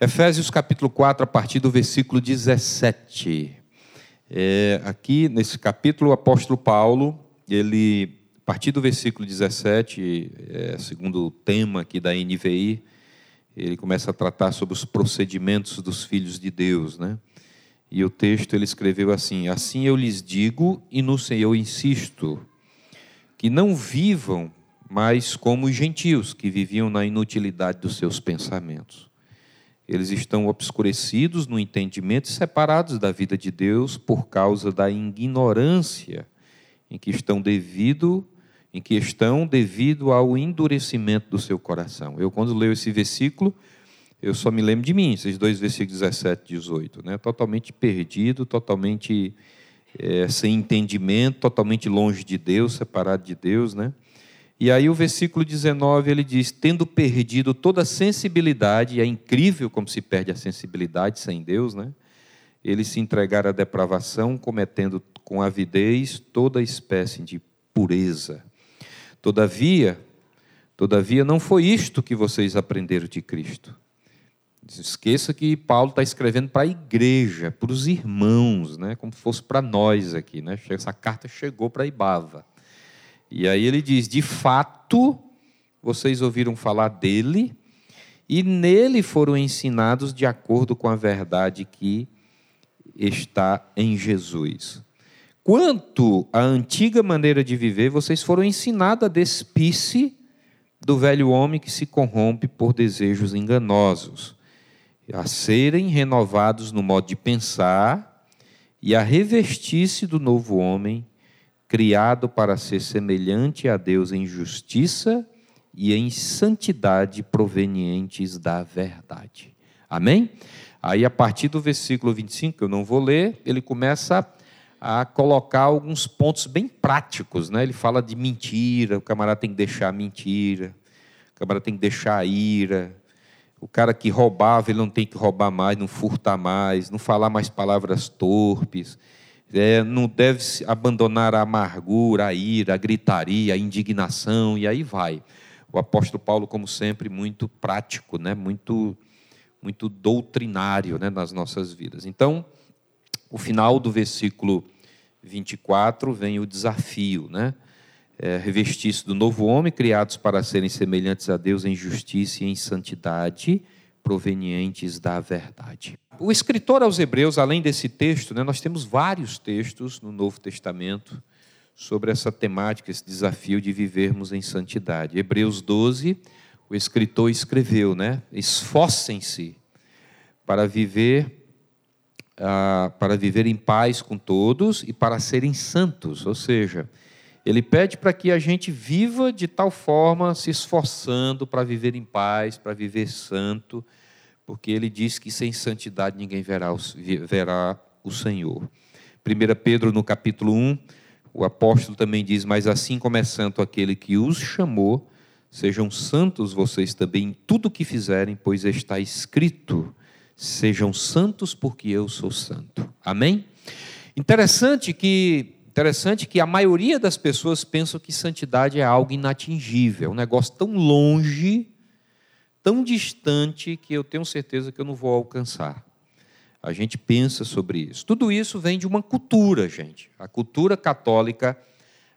Efésios capítulo 4, a partir do versículo 17. É, aqui nesse capítulo, o apóstolo Paulo, ele, a partir do versículo 17, é, segundo o tema aqui da NVI, ele começa a tratar sobre os procedimentos dos filhos de Deus, né? E o texto ele escreveu assim: Assim eu lhes digo e no Senhor insisto, que não vivam mais como os gentios que viviam na inutilidade dos seus pensamentos eles estão obscurecidos no entendimento e separados da vida de Deus por causa da ignorância em que estão devido em que estão devido ao endurecimento do seu coração. Eu quando leio esse versículo, eu só me lembro de mim, esses dois versículos 17 e 18, né? Totalmente perdido, totalmente é, sem entendimento, totalmente longe de Deus, separado de Deus, né? E aí o versículo 19 ele diz: tendo perdido toda a sensibilidade, é incrível como se perde a sensibilidade sem Deus, né? Eles se entregaram à depravação, cometendo com avidez toda espécie de pureza. Todavia, todavia não foi isto que vocês aprenderam de Cristo. Esqueça que Paulo está escrevendo para a igreja, para os irmãos, né? como se fosse para nós aqui. Né? Essa carta chegou para Ibava. E aí ele diz: de fato, vocês ouviram falar dele, e nele foram ensinados de acordo com a verdade que está em Jesus. Quanto à antiga maneira de viver, vocês foram ensinados a despir-se do velho homem que se corrompe por desejos enganosos, a serem renovados no modo de pensar e a revestir-se do novo homem criado para ser semelhante a Deus em justiça e em santidade provenientes da verdade. Amém? Aí, a partir do versículo 25, que eu não vou ler, ele começa a colocar alguns pontos bem práticos. Né? Ele fala de mentira, o camarada tem que deixar a mentira, o camarada tem que deixar a ira, o cara que roubava, ele não tem que roubar mais, não furtar mais, não falar mais palavras torpes é, não deve abandonar a amargura, a ira, a gritaria, a indignação, e aí vai. O apóstolo Paulo, como sempre, muito prático, né? muito, muito doutrinário né? nas nossas vidas. Então, o final do versículo 24 vem o desafio, né? É, revestir-se do novo homem, criados para serem semelhantes a Deus em justiça e em santidade, provenientes da verdade. O escritor aos Hebreus, além desse texto, né, nós temos vários textos no Novo Testamento sobre essa temática, esse desafio de vivermos em santidade. Hebreus 12, o escritor escreveu, né? Esforcem-se para viver ah, para viver em paz com todos e para serem santos, ou seja, ele pede para que a gente viva de tal forma, se esforçando para viver em paz, para viver santo, porque ele diz que sem santidade ninguém verá o, verá o Senhor. 1 Pedro, no capítulo 1, o apóstolo também diz: Mas assim como é santo aquele que os chamou, sejam santos vocês também em tudo o que fizerem, pois está escrito: Sejam santos, porque eu sou santo. Amém? Interessante que interessante que a maioria das pessoas pensam que santidade é algo inatingível, um negócio tão longe tão distante que eu tenho certeza que eu não vou alcançar. A gente pensa sobre isso. Tudo isso vem de uma cultura, gente. A cultura católica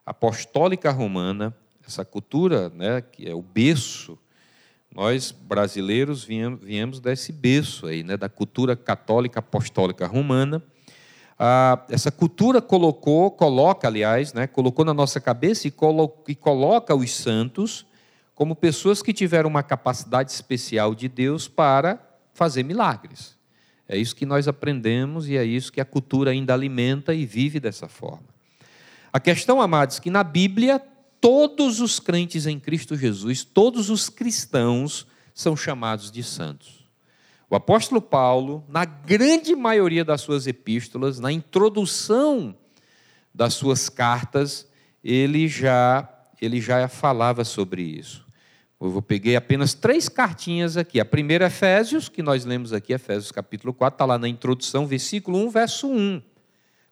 apostólica romana, essa cultura, né, que é o berço. Nós brasileiros viemos, viemos desse berço aí, né, da cultura católica apostólica romana. Ah, essa cultura colocou, coloca, aliás, né, colocou na nossa cabeça e, colo, e coloca os santos como pessoas que tiveram uma capacidade especial de Deus para fazer milagres. É isso que nós aprendemos e é isso que a cultura ainda alimenta e vive dessa forma. A questão, amados, que na Bíblia todos os crentes em Cristo Jesus, todos os cristãos são chamados de santos. O apóstolo Paulo, na grande maioria das suas epístolas, na introdução das suas cartas, ele já ele já falava sobre isso. Eu peguei apenas três cartinhas aqui. A primeira, Efésios, que nós lemos aqui, Efésios capítulo 4, está lá na introdução, versículo 1, verso 1.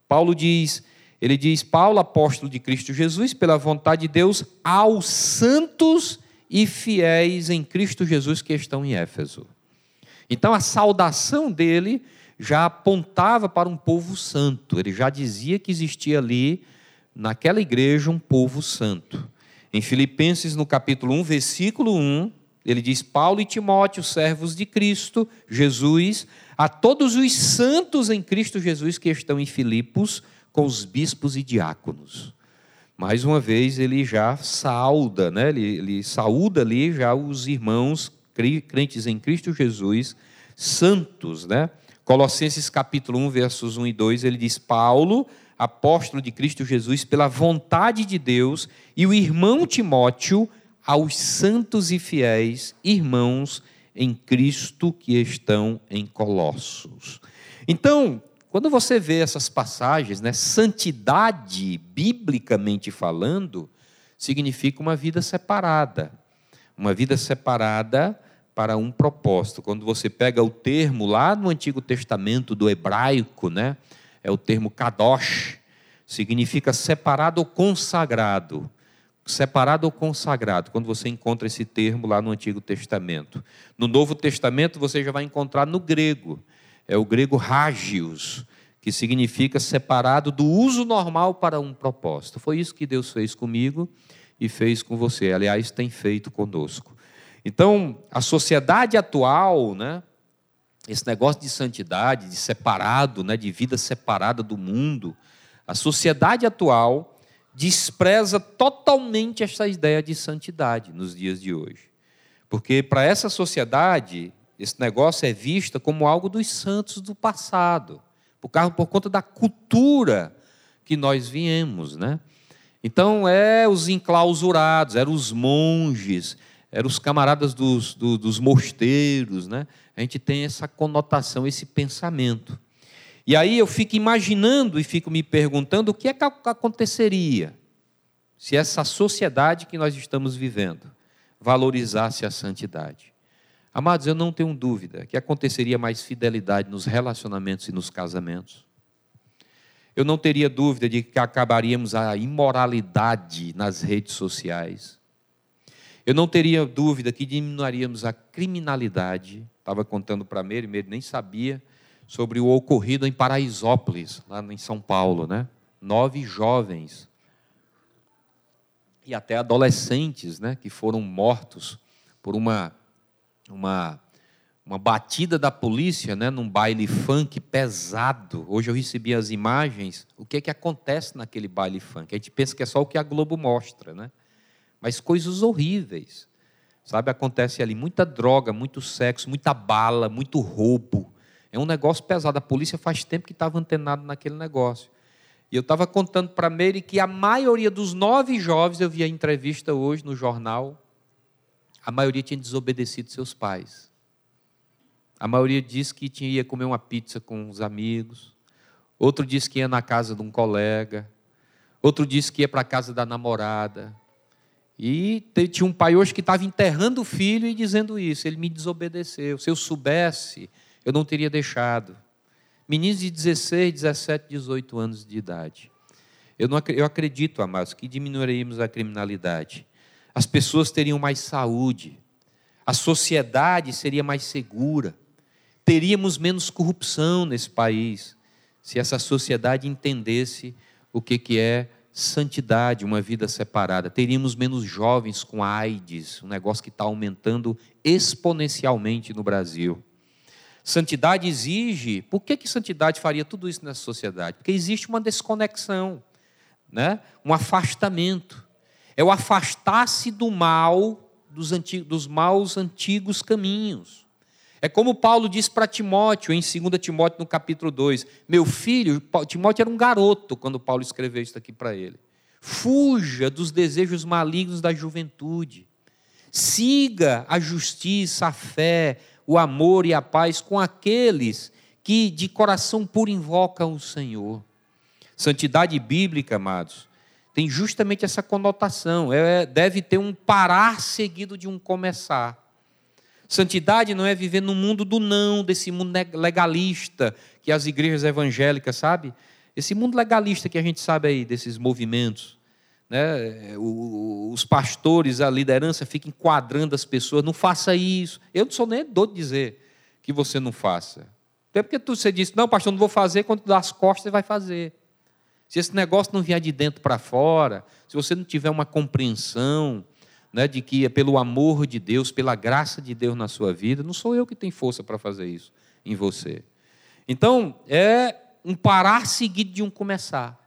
Paulo diz, ele diz, Paulo, apóstolo de Cristo Jesus, pela vontade de Deus, aos santos e fiéis em Cristo Jesus que estão em Éfeso. Então a saudação dele já apontava para um povo santo. Ele já dizia que existia ali, naquela igreja, um povo santo. Em Filipenses, no capítulo 1, versículo 1, ele diz: Paulo e Timóteo, servos de Cristo, Jesus, a todos os santos em Cristo Jesus que estão em Filipos, com os bispos e diáconos. Mais uma vez, ele já sauda, né? ele, ele saúda ali já os irmãos crentes em Cristo Jesus, santos, né? Colossenses capítulo 1, versos 1 e 2, ele diz: Paulo, apóstolo de Cristo Jesus, pela vontade de Deus, e o irmão Timóteo, aos santos e fiéis irmãos em Cristo que estão em Colossos. Então, quando você vê essas passagens, né, santidade, biblicamente falando, significa uma vida separada. Uma vida separada para um propósito. Quando você pega o termo lá no Antigo Testamento do hebraico, né? É o termo kadosh, significa separado ou consagrado. Separado ou consagrado, quando você encontra esse termo lá no Antigo Testamento. No Novo Testamento você já vai encontrar no grego. É o grego hagios, que significa separado do uso normal para um propósito. Foi isso que Deus fez comigo e fez com você. Aliás, tem feito conosco. Então, a sociedade atual, né, esse negócio de santidade, de separado, né, de vida separada do mundo, a sociedade atual despreza totalmente essa ideia de santidade nos dias de hoje. Porque para essa sociedade, esse negócio é visto como algo dos santos do passado, por, causa, por conta da cultura que nós viemos, né? Então, é os enclausurados, eram os monges, eram os camaradas dos, do, dos mosteiros, né? A gente tem essa conotação, esse pensamento. E aí eu fico imaginando e fico me perguntando o que é que aconteceria se essa sociedade que nós estamos vivendo valorizasse a santidade. Amados, eu não tenho dúvida que aconteceria mais fidelidade nos relacionamentos e nos casamentos. Eu não teria dúvida de que acabaríamos a imoralidade nas redes sociais. Eu não teria dúvida que diminuiríamos a criminalidade. Estava contando para Meire, Meire nem sabia sobre o ocorrido em Paraisópolis, lá em São Paulo, né? Nove jovens e até adolescentes, né, que foram mortos por uma uma uma batida da polícia, né, num baile funk pesado. Hoje eu recebi as imagens. O que é que acontece naquele baile funk? A gente pensa que é só o que a Globo mostra, né? Mas coisas horríveis. Sabe, acontece ali muita droga, muito sexo, muita bala, muito roubo. É um negócio pesado. A polícia faz tempo que estava antenado naquele negócio. E eu estava contando para a Meire que a maioria dos nove jovens, eu vi a entrevista hoje no jornal, a maioria tinha desobedecido seus pais. A maioria disse que tinha, ia comer uma pizza com os amigos. Outro disse que ia na casa de um colega. Outro disse que ia para a casa da namorada. E tinha um pai hoje que estava enterrando o filho e dizendo isso. Ele me desobedeceu. Se eu soubesse, eu não teria deixado. Meninos de 16, 17, 18 anos de idade. Eu, não, eu acredito, amados, que diminuiríamos a criminalidade. As pessoas teriam mais saúde. A sociedade seria mais segura. Teríamos menos corrupção nesse país. Se essa sociedade entendesse o que, que é santidade, uma vida separada. Teríamos menos jovens com AIDS, um negócio que está aumentando exponencialmente no Brasil. Santidade exige. Por que, que santidade faria tudo isso nessa sociedade? Porque existe uma desconexão, né? um afastamento. É o afastar-se do mal, dos, antigos, dos maus antigos caminhos. É como Paulo diz para Timóteo, em 2 Timóteo, no capítulo 2. Meu filho, Timóteo era um garoto quando Paulo escreveu isso aqui para ele. Fuja dos desejos malignos da juventude. Siga a justiça, a fé, o amor e a paz com aqueles que de coração puro invocam o Senhor. Santidade bíblica, amados, tem justamente essa conotação. É, deve ter um parar seguido de um começar. Santidade não é viver no mundo do não, desse mundo legalista que as igrejas evangélicas, sabe? Esse mundo legalista que a gente sabe aí, desses movimentos. Né? Os pastores, a liderança fica enquadrando as pessoas, não faça isso. Eu não sou nem doido de dizer que você não faça. Até porque tu, você disse, não, pastor, não vou fazer, quando tu dá as costas, você vai fazer. Se esse negócio não vier de dentro para fora, se você não tiver uma compreensão né, de que é pelo amor de Deus, pela graça de Deus na sua vida, não sou eu que tenho força para fazer isso em você. Então, é um parar seguido de um começar.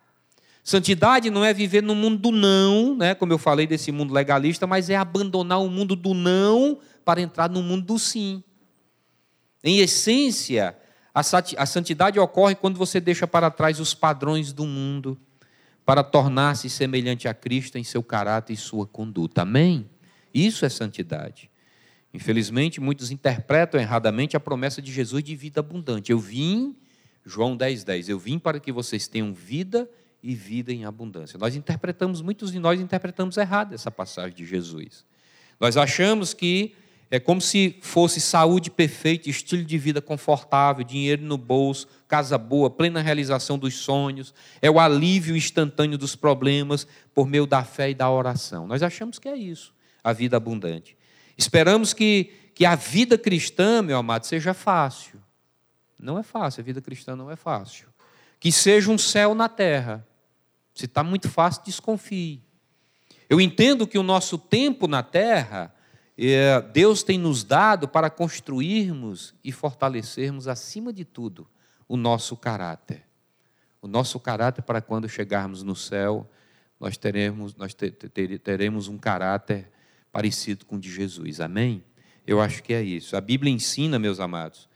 Santidade não é viver no mundo do não, né, como eu falei desse mundo legalista, mas é abandonar o mundo do não para entrar no mundo do sim. Em essência, a santidade ocorre quando você deixa para trás os padrões do mundo para tornar-se semelhante a Cristo em seu caráter e sua conduta. Amém? Isso é santidade. Infelizmente, muitos interpretam erradamente a promessa de Jesus de vida abundante. Eu vim, João 10, 10, eu vim para que vocês tenham vida e vida em abundância. Nós interpretamos, muitos de nós interpretamos errado essa passagem de Jesus. Nós achamos que é como se fosse saúde perfeita, estilo de vida confortável, dinheiro no bolso, casa boa, plena realização dos sonhos, é o alívio instantâneo dos problemas por meio da fé e da oração. Nós achamos que é isso, a vida abundante. Esperamos que, que a vida cristã, meu amado, seja fácil. Não é fácil, a vida cristã não é fácil. Que seja um céu na terra. Se está muito fácil, desconfie. Eu entendo que o nosso tempo na terra, é, Deus tem nos dado para construirmos e fortalecermos, acima de tudo, o nosso caráter. O nosso caráter para quando chegarmos no céu, nós teremos, nós teremos um caráter parecido com o de Jesus. Amém? Eu acho que é isso. A Bíblia ensina, meus amados,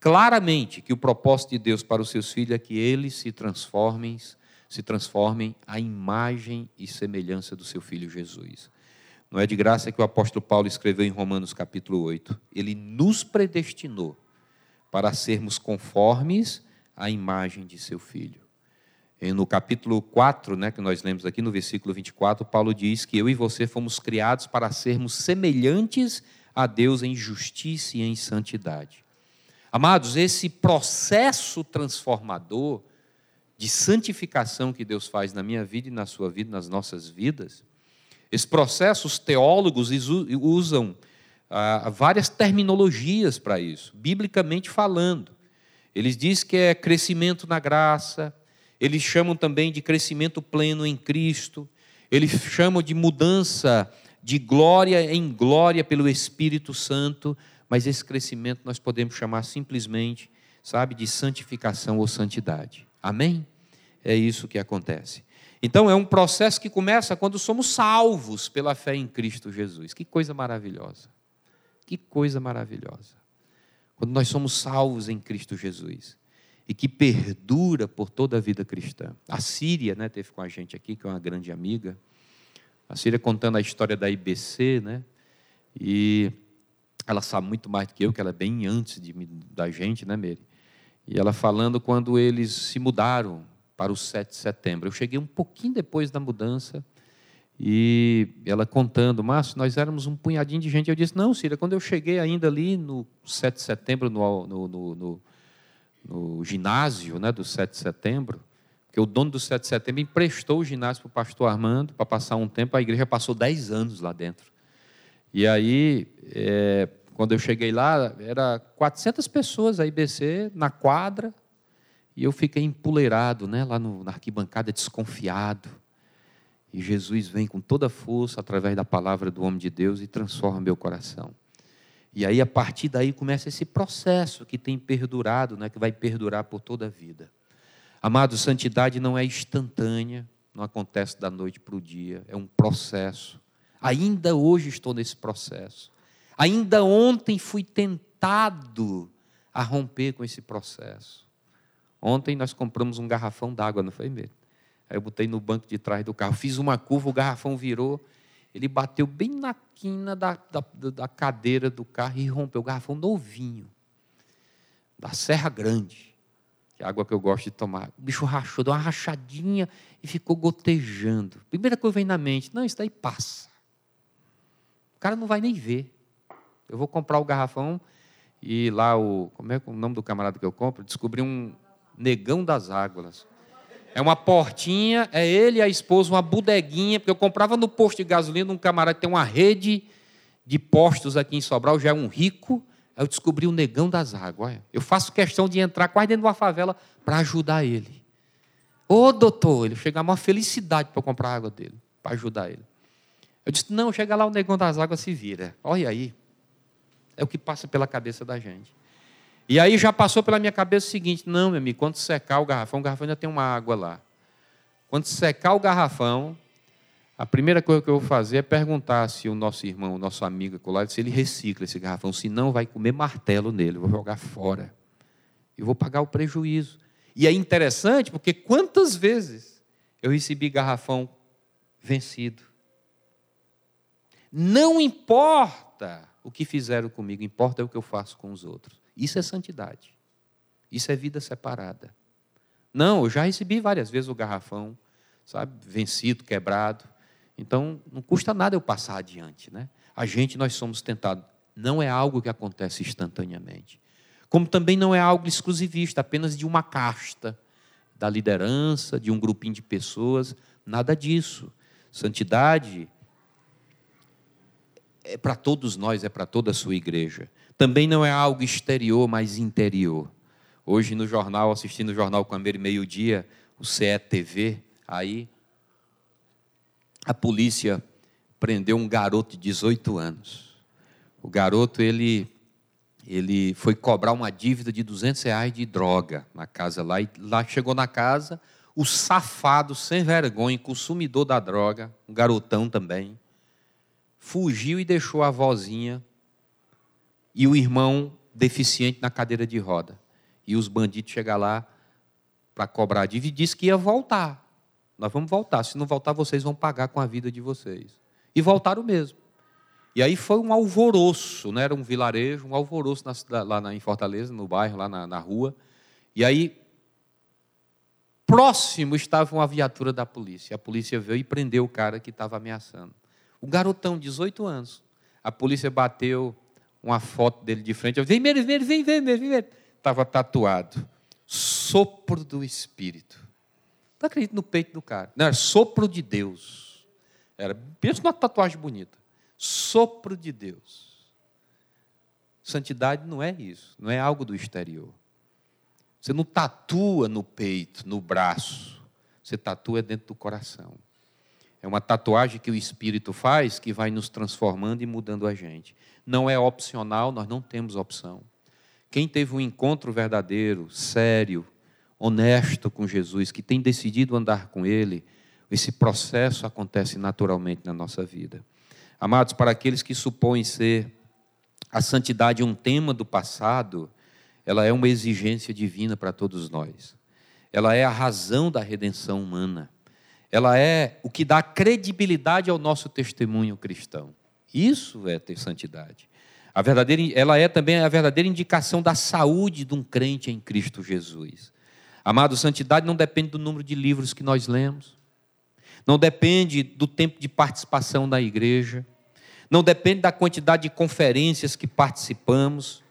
claramente que o propósito de Deus para os seus filhos é que eles se transformem se transformem à imagem e semelhança do seu filho Jesus. Não é de graça que o apóstolo Paulo escreveu em Romanos capítulo 8. Ele nos predestinou para sermos conformes à imagem de seu filho. E no capítulo 4, né, que nós lemos aqui no versículo 24, Paulo diz que eu e você fomos criados para sermos semelhantes a Deus em justiça e em santidade. Amados, esse processo transformador de santificação que Deus faz na minha vida e na sua vida, nas nossas vidas, esse processo, os teólogos usam várias terminologias para isso, biblicamente falando. Eles dizem que é crescimento na graça, eles chamam também de crescimento pleno em Cristo, eles chamam de mudança de glória em glória pelo Espírito Santo, mas esse crescimento nós podemos chamar simplesmente, sabe, de santificação ou santidade. Amém? É isso que acontece. Então é um processo que começa quando somos salvos pela fé em Cristo Jesus. Que coisa maravilhosa. Que coisa maravilhosa. Quando nós somos salvos em Cristo Jesus e que perdura por toda a vida cristã. A Síria, né, teve com a gente aqui, que é uma grande amiga. A Síria contando a história da IBC, né? E ela sabe muito mais do que eu, que ela é bem antes de, da gente, né, Mary? E ela falando quando eles se mudaram para o 7 de setembro. Eu cheguei um pouquinho depois da mudança e ela contando, Márcio, nós éramos um punhadinho de gente. Eu disse, não, Cira, quando eu cheguei ainda ali no 7 de setembro, no, no, no, no, ginásio né, do 7 de setembro, porque o dono do 7 de setembro emprestou o ginásio para o pastor Armando para passar um tempo, a igreja passou 10 anos lá dentro. E aí, é, quando eu cheguei lá, era 400 pessoas a IBC na quadra, e eu fiquei empoleirado, né, lá no, na arquibancada, desconfiado. E Jesus vem com toda a força através da palavra do homem de Deus e transforma meu coração. E aí, a partir daí, começa esse processo que tem perdurado, né, que vai perdurar por toda a vida. Amado, santidade não é instantânea, não acontece da noite para o dia, é um processo. Ainda hoje estou nesse processo. Ainda ontem fui tentado a romper com esse processo. Ontem nós compramos um garrafão d'água, não foi mesmo? Aí eu botei no banco de trás do carro, fiz uma curva, o garrafão virou, ele bateu bem na quina da, da, da cadeira do carro e rompeu. O garrafão novinho, da Serra Grande, que é a água que eu gosto de tomar. O bicho rachou, deu uma rachadinha e ficou gotejando. Primeira coisa que vem na mente, não, isso daí passa. O cara não vai nem ver. Eu vou comprar o garrafão e lá o. Como é o nome do camarada que eu compro? Descobri um negão das águas. É uma portinha, é ele e a esposa, uma bodeguinha, porque eu comprava no posto de gasolina um camarada que tem uma rede de postos aqui em Sobral, já é um rico, Aí eu descobri o negão das águas. Eu faço questão de entrar quase dentro de uma favela para ajudar ele. Ô doutor, ele chega uma felicidade para comprar a água dele, para ajudar ele. Eu disse: não, chega lá, o negão das águas se vira. Olha aí. É o que passa pela cabeça da gente. E aí já passou pela minha cabeça o seguinte: não, meu amigo, quando secar o garrafão, o garrafão ainda tem uma água lá. Quando secar o garrafão, a primeira coisa que eu vou fazer é perguntar se o nosso irmão, o nosso amigo colar, se ele recicla esse garrafão, se não, vai comer martelo nele, vou jogar fora. E vou pagar o prejuízo. E é interessante porque quantas vezes eu recebi garrafão vencido. Não importa o que fizeram comigo, importa o que eu faço com os outros. Isso é santidade. Isso é vida separada. Não, eu já recebi várias vezes o garrafão, sabe, vencido, quebrado. Então, não custa nada eu passar adiante, né? A gente, nós somos tentados. Não é algo que acontece instantaneamente. Como também não é algo exclusivista, apenas de uma casta, da liderança, de um grupinho de pessoas. Nada disso. Santidade é para todos nós, é para toda a sua igreja. Também não é algo exterior, mas interior. Hoje no jornal, assistindo o jornal Cambeiro meio-dia, o CETV, aí a polícia prendeu um garoto de 18 anos. O garoto, ele, ele foi cobrar uma dívida de 200 reais de droga na casa lá. E lá chegou na casa, o safado, sem vergonha, consumidor da droga, um garotão também, fugiu e deixou a avózinha e o irmão deficiente na cadeira de roda. E os bandidos chegam lá para cobrar a dívida e disse que ia voltar. Nós vamos voltar. Se não voltar, vocês vão pagar com a vida de vocês. E voltaram mesmo. E aí foi um alvoroço, né? era um vilarejo, um alvoroço na, lá em Fortaleza, no bairro, lá na, na rua. E aí, próximo estava uma viatura da polícia. A polícia veio e prendeu o cara que estava ameaçando. O garotão, 18 anos. A polícia bateu uma foto dele de frente. Eu, vem, vem, vem, vem, vem, vem. Estava tatuado. Sopro do Espírito. Não acredito no peito do cara. Não, era sopro de Deus. Era, pensa numa tatuagem bonita. Sopro de Deus. Santidade não é isso, não é algo do exterior. Você não tatua no peito, no braço. Você tatua dentro do coração. É uma tatuagem que o Espírito faz que vai nos transformando e mudando a gente. Não é opcional, nós não temos opção. Quem teve um encontro verdadeiro, sério, honesto com Jesus, que tem decidido andar com Ele, esse processo acontece naturalmente na nossa vida. Amados, para aqueles que supõem ser a santidade um tema do passado, ela é uma exigência divina para todos nós. Ela é a razão da redenção humana. Ela é o que dá credibilidade ao nosso testemunho cristão. Isso é ter santidade. A verdadeira, ela é também a verdadeira indicação da saúde de um crente em Cristo Jesus. Amado, santidade não depende do número de livros que nós lemos, não depende do tempo de participação na igreja, não depende da quantidade de conferências que participamos,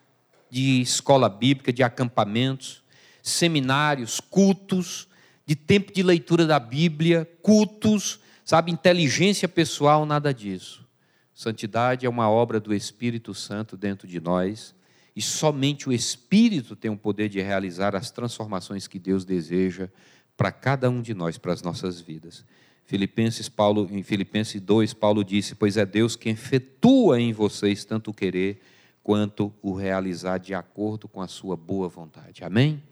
de escola bíblica, de acampamentos, seminários, cultos, de tempo de leitura da Bíblia, cultos, sabe, inteligência pessoal, nada disso. Santidade é uma obra do Espírito Santo dentro de nós e somente o Espírito tem o poder de realizar as transformações que Deus deseja para cada um de nós, para as nossas vidas. Filipenses Paulo, em Filipenses 2, Paulo disse: Pois é Deus quem efetua em vocês tanto o querer quanto o realizar de acordo com a sua boa vontade. Amém?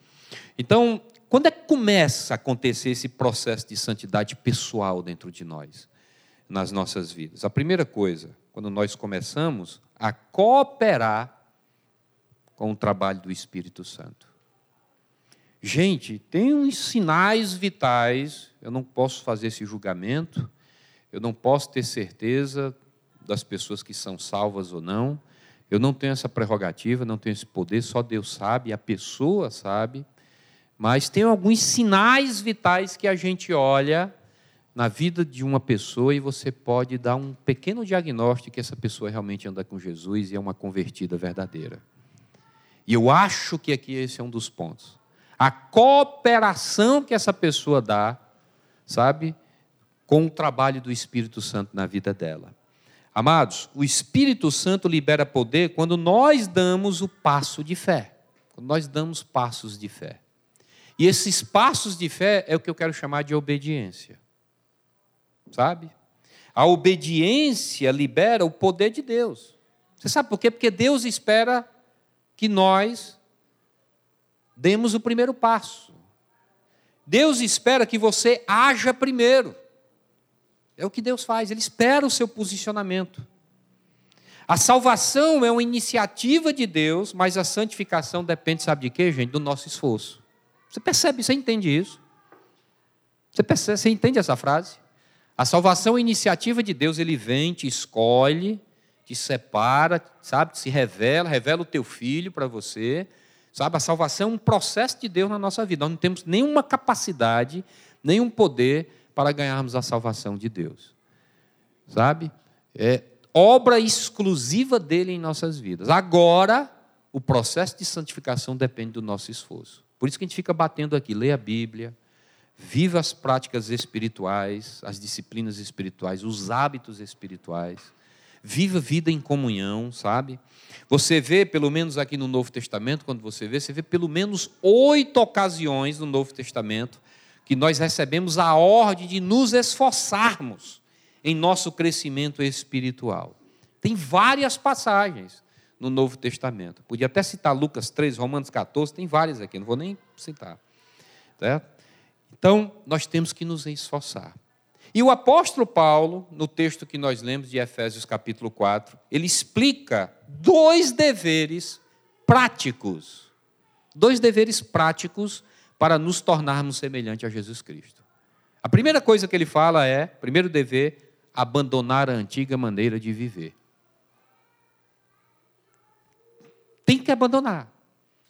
Então, quando é que começa a acontecer esse processo de santidade pessoal dentro de nós, nas nossas vidas? A primeira coisa, quando nós começamos a cooperar com o trabalho do Espírito Santo. Gente, tem uns sinais vitais, eu não posso fazer esse julgamento, eu não posso ter certeza das pessoas que são salvas ou não, eu não tenho essa prerrogativa, não tenho esse poder, só Deus sabe, a pessoa sabe, mas tem alguns sinais vitais que a gente olha na vida de uma pessoa e você pode dar um pequeno diagnóstico que essa pessoa realmente anda com Jesus e é uma convertida verdadeira. E eu acho que aqui esse é um dos pontos. A cooperação que essa pessoa dá, sabe, com o trabalho do Espírito Santo na vida dela. Amados, o Espírito Santo libera poder quando nós damos o passo de fé. Quando nós damos passos de fé. E esses passos de fé é o que eu quero chamar de obediência. Sabe? A obediência libera o poder de Deus. Você sabe por quê? Porque Deus espera que nós demos o primeiro passo. Deus espera que você haja primeiro. É o que Deus faz, Ele espera o seu posicionamento. A salvação é uma iniciativa de Deus, mas a santificação depende, sabe de quê, gente? Do nosso esforço. Você percebe, você entende isso? Você, percebe, você entende essa frase? A salvação é iniciativa de Deus, Ele vem, te escolhe, te separa, sabe? Se revela, revela o teu filho para você. Sabe? A salvação é um processo de Deus na nossa vida. Nós não temos nenhuma capacidade, nenhum poder para ganharmos a salvação de Deus. Sabe? É obra exclusiva dele em nossas vidas. Agora, o processo de santificação depende do nosso esforço. Por isso que a gente fica batendo aqui, lê a Bíblia, viva as práticas espirituais, as disciplinas espirituais, os hábitos espirituais, viva vida em comunhão, sabe? Você vê, pelo menos aqui no Novo Testamento, quando você vê, você vê pelo menos oito ocasiões no Novo Testamento que nós recebemos a ordem de nos esforçarmos em nosso crescimento espiritual. Tem várias passagens no Novo Testamento. Podia até citar Lucas 3, Romanos 14, tem várias aqui, não vou nem citar. Certo? Então, nós temos que nos esforçar. E o apóstolo Paulo, no texto que nós lemos de Efésios capítulo 4, ele explica dois deveres práticos. Dois deveres práticos para nos tornarmos semelhantes a Jesus Cristo. A primeira coisa que ele fala é, primeiro dever, abandonar a antiga maneira de viver. Tem que abandonar.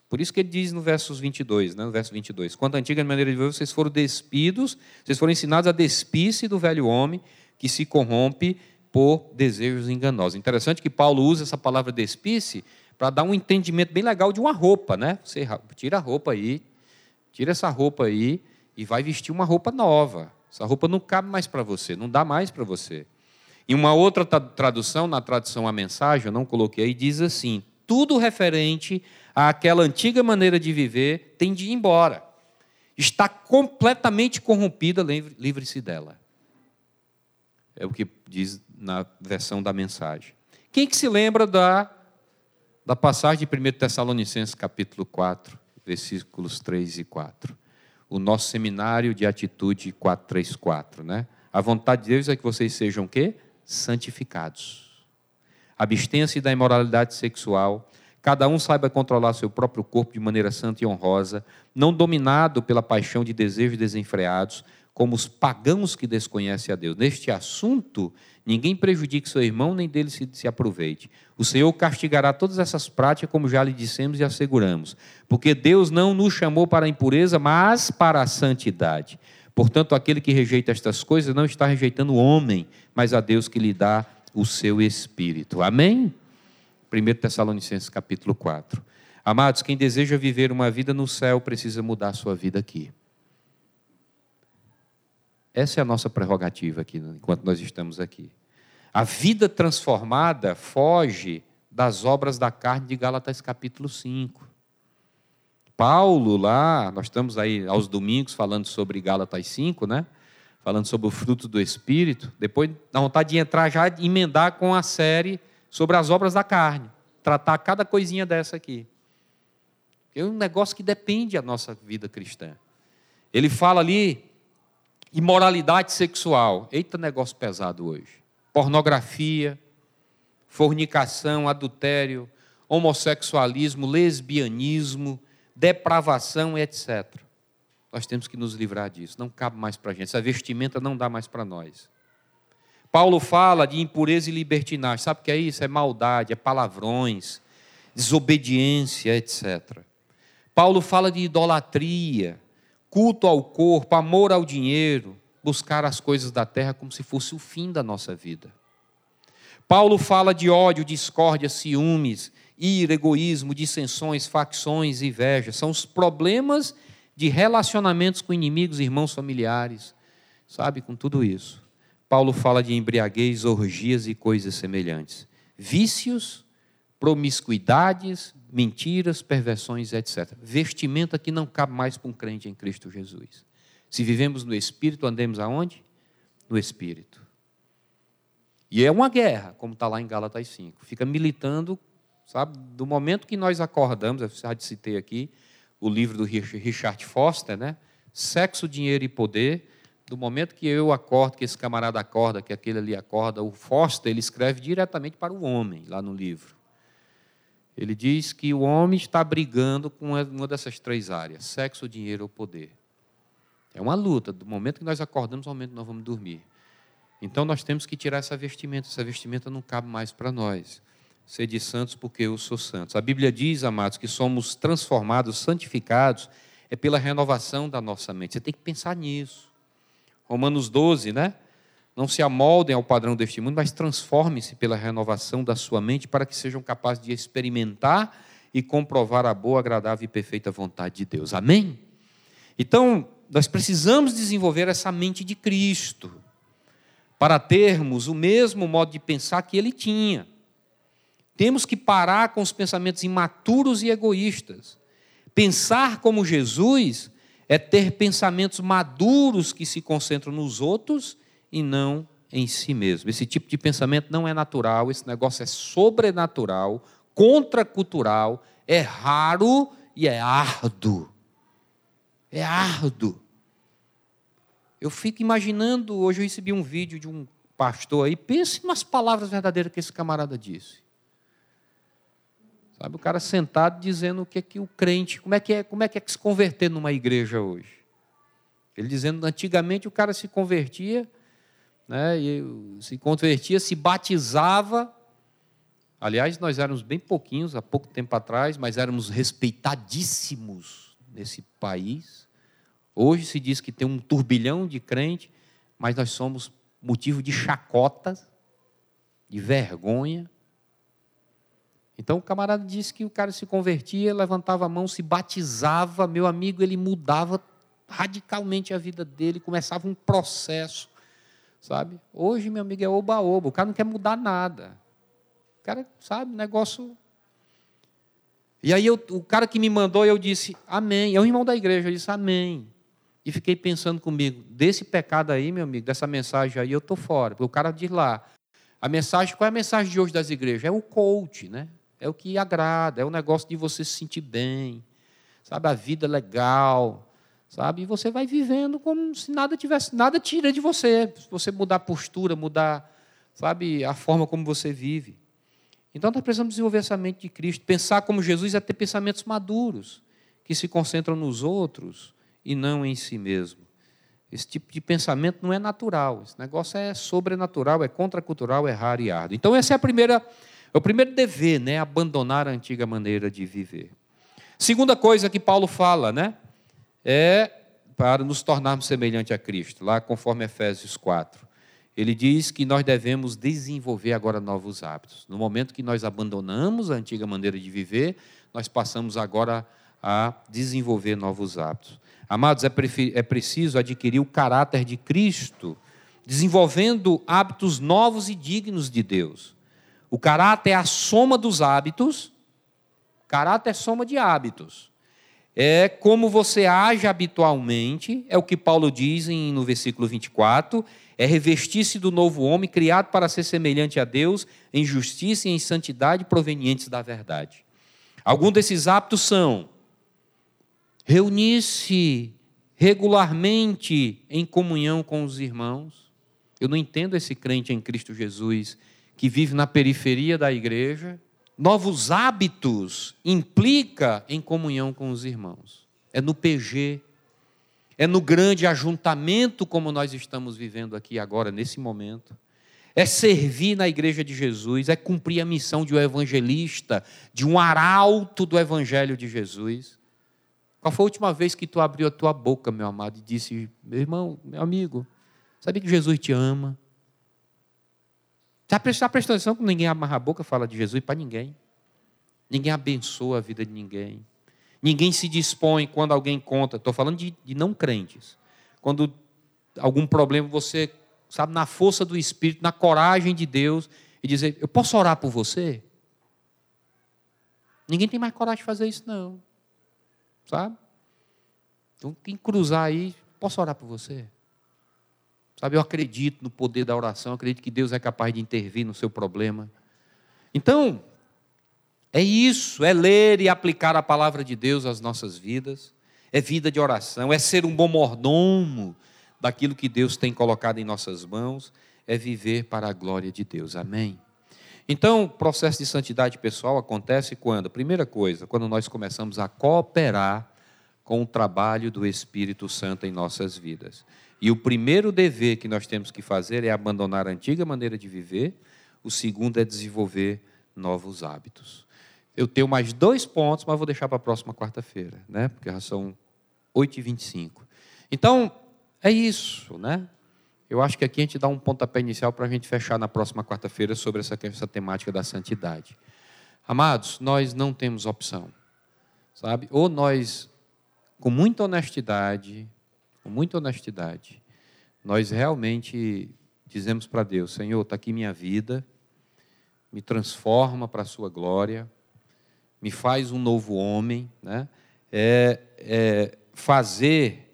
Por isso que ele diz no verso 22, né, no verso 22, quanto à antiga maneira de viver, vocês foram despidos, vocês foram ensinados a despir-se do velho homem que se corrompe por desejos enganosos. Interessante que Paulo usa essa palavra despir-se para dar um entendimento bem legal de uma roupa, né? Você tira a roupa aí, Tira essa roupa aí e vai vestir uma roupa nova. Essa roupa não cabe mais para você, não dá mais para você. Em uma outra tradução, na tradução a mensagem, eu não coloquei aí, diz assim: tudo referente àquela antiga maneira de viver tem de ir embora. Está completamente corrompida, livre-se dela. É o que diz na versão da mensagem. Quem que se lembra da, da passagem de 1 Tessalonicenses capítulo 4? versículos 3 e 4. O nosso seminário de atitude 434, né? A vontade de Deus é que vocês sejam o quê? Santificados. Abstenha-se da imoralidade sexual. Cada um saiba controlar seu próprio corpo de maneira santa e honrosa, não dominado pela paixão de desejos desenfreados, como os pagãos que desconhecem a Deus. Neste assunto, ninguém prejudique seu irmão, nem dele se, se, aproveite. O Senhor castigará todas essas práticas, como já lhe dissemos e asseguramos. Porque Deus não nos chamou para a impureza, mas para a santidade. Portanto, aquele que rejeita estas coisas não está rejeitando o homem, mas a Deus que lhe dá o seu espírito. Amém? 1 Tessalonicenses capítulo 4. Amados, quem deseja viver uma vida no céu precisa mudar sua vida aqui. Essa é a nossa prerrogativa aqui, enquanto nós estamos aqui. A vida transformada foge das obras da carne de Gálatas capítulo 5. Paulo lá, nós estamos aí aos domingos falando sobre Gálatas 5, né? Falando sobre o fruto do Espírito. Depois dá vontade de entrar já emendar com a série sobre as obras da carne. Tratar cada coisinha dessa aqui. É um negócio que depende da nossa vida cristã. Ele fala ali imoralidade sexual. Eita, negócio pesado hoje. Pornografia, fornicação, adultério, homossexualismo, lesbianismo, depravação, etc. Nós temos que nos livrar disso. Não cabe mais para a gente. Essa vestimenta não dá mais para nós. Paulo fala de impureza e libertinagem. Sabe o que é isso? É maldade, é palavrões, desobediência, etc. Paulo fala de idolatria culto ao corpo, amor ao dinheiro, buscar as coisas da terra como se fosse o fim da nossa vida. Paulo fala de ódio, discórdia, ciúmes, ira, egoísmo, dissensões, facções, inveja. São os problemas de relacionamentos com inimigos, irmãos familiares, sabe, com tudo isso. Paulo fala de embriaguez, orgias e coisas semelhantes. Vícios, promiscuidades, mentiras, perversões, etc. Vestimenta que não cabe mais para um crente em Cristo Jesus. Se vivemos no Espírito, andemos aonde? No Espírito. E é uma guerra, como está lá em Gálatas 5. Fica militando, sabe? Do momento que nós acordamos, eu já citei aqui o livro do Richard Foster, né? Sexo, Dinheiro e Poder. Do momento que eu acordo, que esse camarada acorda, que aquele ali acorda, o Foster ele escreve diretamente para o homem, lá no livro. Ele diz que o homem está brigando com uma dessas três áreas: sexo, dinheiro ou poder. É uma luta, do momento que nós acordamos ao momento que nós vamos dormir. Então nós temos que tirar essa vestimenta, essa vestimenta não cabe mais para nós. Ser de santos porque eu sou santos. A Bíblia diz, amados, que somos transformados, santificados, é pela renovação da nossa mente. Você tem que pensar nisso. Romanos 12, né? Não se amoldem ao padrão deste mundo, mas transformem-se pela renovação da sua mente para que sejam capazes de experimentar e comprovar a boa, agradável e perfeita vontade de Deus. Amém? Então, nós precisamos desenvolver essa mente de Cristo para termos o mesmo modo de pensar que ele tinha. Temos que parar com os pensamentos imaturos e egoístas. Pensar como Jesus é ter pensamentos maduros que se concentram nos outros e não em si mesmo. Esse tipo de pensamento não é natural, esse negócio é sobrenatural, contracultural, é raro e é árduo. É árduo. Eu fico imaginando, hoje eu recebi um vídeo de um pastor aí, pense nas palavras verdadeiras que esse camarada disse. Sabe, o cara sentado dizendo o que é que o crente, como é que é, como é que é que se converter numa igreja hoje? Ele dizendo, antigamente o cara se convertia, né, e se convertia, se batizava. Aliás, nós éramos bem pouquinhos há pouco tempo atrás, mas éramos respeitadíssimos nesse país. Hoje se diz que tem um turbilhão de crente, mas nós somos motivo de chacota, de vergonha. Então o camarada disse que o cara se convertia, levantava a mão, se batizava, meu amigo, ele mudava radicalmente a vida dele, começava um processo, sabe? Hoje, meu amigo, é oba-oba, o cara não quer mudar nada. O cara, sabe, negócio e aí eu, o cara que me mandou, eu disse, amém. É o irmão da igreja, eu disse, amém. E fiquei pensando comigo, desse pecado aí, meu amigo, dessa mensagem aí, eu estou fora. Porque o cara diz lá, a mensagem, qual é a mensagem de hoje das igrejas? É o coach, né? É o que agrada, é o negócio de você se sentir bem, sabe? A vida legal, sabe? E você vai vivendo como se nada tivesse, nada tira de você. Se você mudar a postura, mudar, sabe, a forma como você vive. Então nós precisamos desenvolver essa mente de Cristo. Pensar como Jesus é ter pensamentos maduros, que se concentram nos outros e não em si mesmo. Esse tipo de pensamento não é natural. Esse negócio é sobrenatural, é contracultural, é raro e árduo. Então, essa é a primeira, é o primeiro dever, né? Abandonar a antiga maneira de viver. Segunda coisa que Paulo fala, né? É para nos tornarmos semelhante a Cristo, lá conforme Efésios 4. Ele diz que nós devemos desenvolver agora novos hábitos. No momento que nós abandonamos a antiga maneira de viver, nós passamos agora a desenvolver novos hábitos. Amados, é, é preciso adquirir o caráter de Cristo, desenvolvendo hábitos novos e dignos de Deus. O caráter é a soma dos hábitos. Caráter é soma de hábitos. É como você age habitualmente, é o que Paulo diz no versículo 24: é revestir-se do novo homem, criado para ser semelhante a Deus, em justiça e em santidade provenientes da verdade. Alguns desses hábitos são reunir-se regularmente em comunhão com os irmãos. Eu não entendo esse crente em Cristo Jesus que vive na periferia da igreja. Novos hábitos implica em comunhão com os irmãos. É no PG, é no grande ajuntamento como nós estamos vivendo aqui agora nesse momento. É servir na igreja de Jesus, é cumprir a missão de um evangelista, de um arauto do evangelho de Jesus. Qual foi a última vez que tu abriu a tua boca, meu amado, e disse: Meu irmão, meu amigo, sabe que Jesus te ama? Já prestou atenção que ninguém amarra a boca fala de Jesus para ninguém? Ninguém abençoa a vida de ninguém. Ninguém se dispõe quando alguém conta. Estou falando de, de não crentes. Quando algum problema você sabe, na força do Espírito, na coragem de Deus e dizer: Eu posso orar por você? Ninguém tem mais coragem de fazer isso, não. Sabe? Então, quem cruzar aí, posso orar por você? Sabe, eu acredito no poder da oração, acredito que Deus é capaz de intervir no seu problema. Então, é isso, é ler e aplicar a palavra de Deus às nossas vidas, é vida de oração, é ser um bom mordomo daquilo que Deus tem colocado em nossas mãos, é viver para a glória de Deus. Amém? Então, o processo de santidade pessoal acontece quando? Primeira coisa, quando nós começamos a cooperar com o trabalho do Espírito Santo em nossas vidas. E o primeiro dever que nós temos que fazer é abandonar a antiga maneira de viver, o segundo é desenvolver novos hábitos. Eu tenho mais dois pontos, mas vou deixar para a próxima quarta-feira, né? porque já são 8h25. Então, é isso, né? Eu acho que aqui a gente dá um pontapé inicial para a gente fechar na próxima quarta-feira sobre essa, essa temática da santidade. Amados, nós não temos opção, sabe? Ou nós, com muita honestidade, com muita honestidade, nós realmente dizemos para Deus: Senhor, está aqui minha vida, me transforma para a Sua glória, me faz um novo homem, né? É, é fazer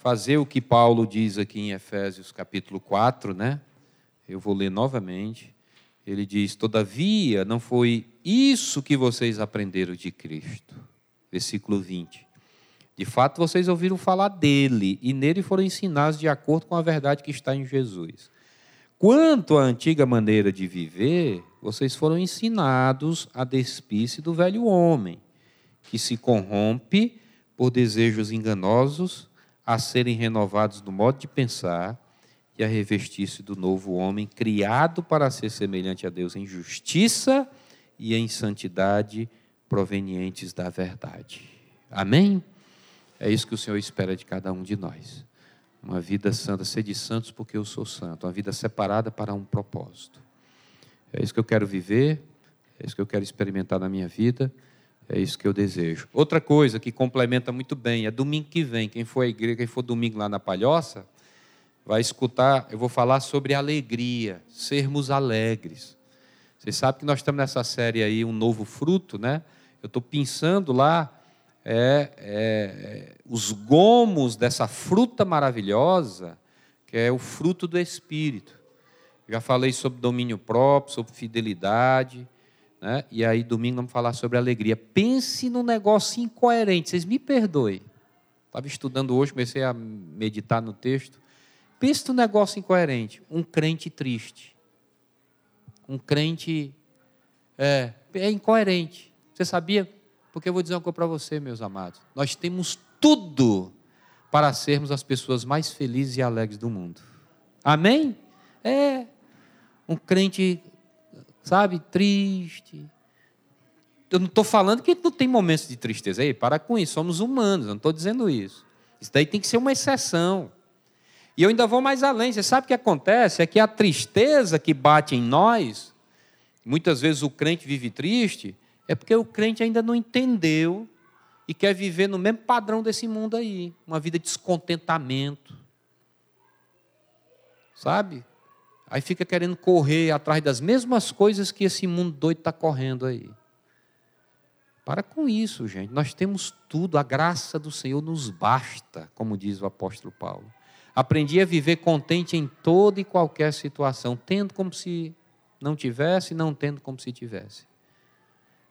fazer o que Paulo diz aqui em Efésios capítulo 4, né? Eu vou ler novamente. Ele diz: Todavia, não foi isso que vocês aprenderam de Cristo. Versículo 20. De fato, vocês ouviram falar dele e nele foram ensinados de acordo com a verdade que está em Jesus. Quanto à antiga maneira de viver, vocês foram ensinados a despir-se do velho homem, que se corrompe por desejos enganosos a serem renovados no modo de pensar e a revestir-se do novo homem, criado para ser semelhante a Deus em justiça e em santidade provenientes da verdade. Amém? É isso que o Senhor espera de cada um de nós. Uma vida santa, ser de santos porque eu sou santo, uma vida separada para um propósito. É isso que eu quero viver, é isso que eu quero experimentar na minha vida. É isso que eu desejo. Outra coisa que complementa muito bem é domingo que vem. Quem for à igreja, quem for domingo lá na Palhoça, vai escutar. Eu vou falar sobre alegria, sermos alegres. Vocês sabem que nós estamos nessa série aí, um novo fruto, né? Eu estou pensando lá é, é, os gomos dessa fruta maravilhosa, que é o fruto do Espírito. Já falei sobre domínio próprio, sobre fidelidade. Né? E aí, domingo, vamos falar sobre alegria. Pense num negócio incoerente, vocês me perdoem. Estava estudando hoje, comecei a meditar no texto. Pense num negócio incoerente. Um crente triste. Um crente. É, é incoerente. Você sabia? Porque eu vou dizer uma coisa para você, meus amados. Nós temos tudo para sermos as pessoas mais felizes e alegres do mundo. Amém? É. Um crente sabe, triste. Eu não estou falando que não tem momentos de tristeza. Ei, para com isso, somos humanos, eu não estou dizendo isso. Isso daí tem que ser uma exceção. E eu ainda vou mais além. Você sabe o que acontece? É que a tristeza que bate em nós, muitas vezes o crente vive triste, é porque o crente ainda não entendeu e quer viver no mesmo padrão desse mundo aí uma vida de descontentamento. Sabe? Aí fica querendo correr atrás das mesmas coisas que esse mundo doido está correndo aí. Para com isso, gente. Nós temos tudo, a graça do Senhor nos basta, como diz o apóstolo Paulo. Aprendi a viver contente em toda e qualquer situação, tendo como se não tivesse, não tendo como se tivesse.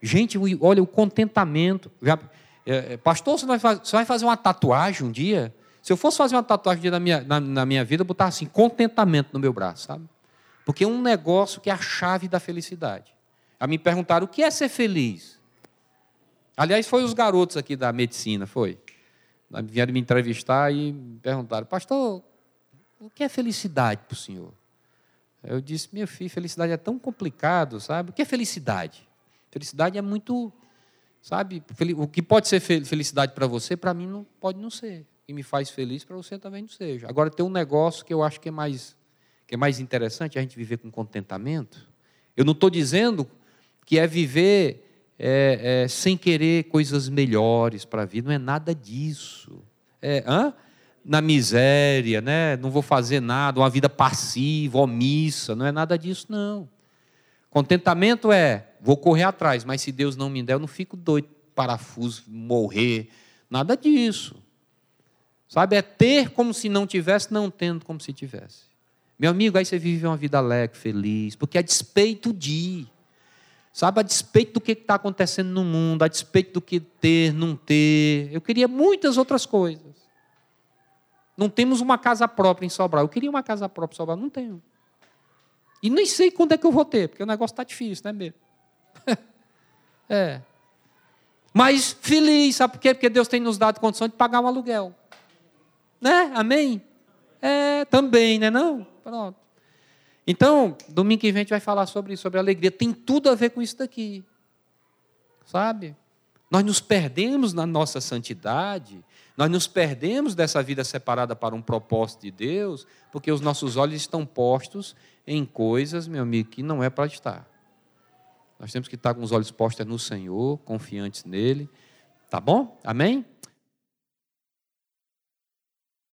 Gente, olha o contentamento. Já, é, é pastor, você vai, fazer, você vai fazer uma tatuagem um dia? Se eu fosse fazer uma tatuagem na minha, na, na minha vida, eu botar assim, contentamento no meu braço, sabe? Porque é um negócio que é a chave da felicidade. A me perguntaram o que é ser feliz. Aliás, foi os garotos aqui da medicina, foi. Vieram me entrevistar e me perguntaram, pastor, o que é felicidade para o senhor? Eu disse, meu filho, felicidade é tão complicado, sabe? O que é felicidade? Felicidade é muito, sabe? O que pode ser felicidade para você, para mim não pode não ser que me faz feliz, para você também não seja. Agora, tem um negócio que eu acho que é mais, que é mais interessante a gente viver com contentamento. Eu não estou dizendo que é viver é, é, sem querer coisas melhores para a vida, não é nada disso. É, hã? na miséria, né? não vou fazer nada, uma vida passiva, omissa, não é nada disso, não. Contentamento é, vou correr atrás, mas se Deus não me der, eu não fico doido, parafuso, morrer, nada disso. Sabe, é ter como se não tivesse, não tendo como se tivesse. Meu amigo, aí você vive uma vida alegre, feliz, porque a despeito de, sabe, a despeito do que está acontecendo no mundo, a despeito do que ter, não ter, eu queria muitas outras coisas. Não temos uma casa própria em Sobral. Eu queria uma casa própria em Sobral, não tenho. E nem sei quando é que eu vou ter, porque o negócio está difícil, né mesmo? é. Mas feliz, sabe por quê? Porque Deus tem nos dado condição de pagar um aluguel. Né? Amém? É, também, né? Não? Pronto. Então, domingo que vem a gente vai falar sobre isso, sobre alegria. Tem tudo a ver com isso daqui. Sabe? Nós nos perdemos na nossa santidade nós nos perdemos dessa vida separada para um propósito de Deus, porque os nossos olhos estão postos em coisas, meu amigo, que não é para estar. Nós temos que estar com os olhos postos no Senhor, confiantes nele. Tá bom? Amém?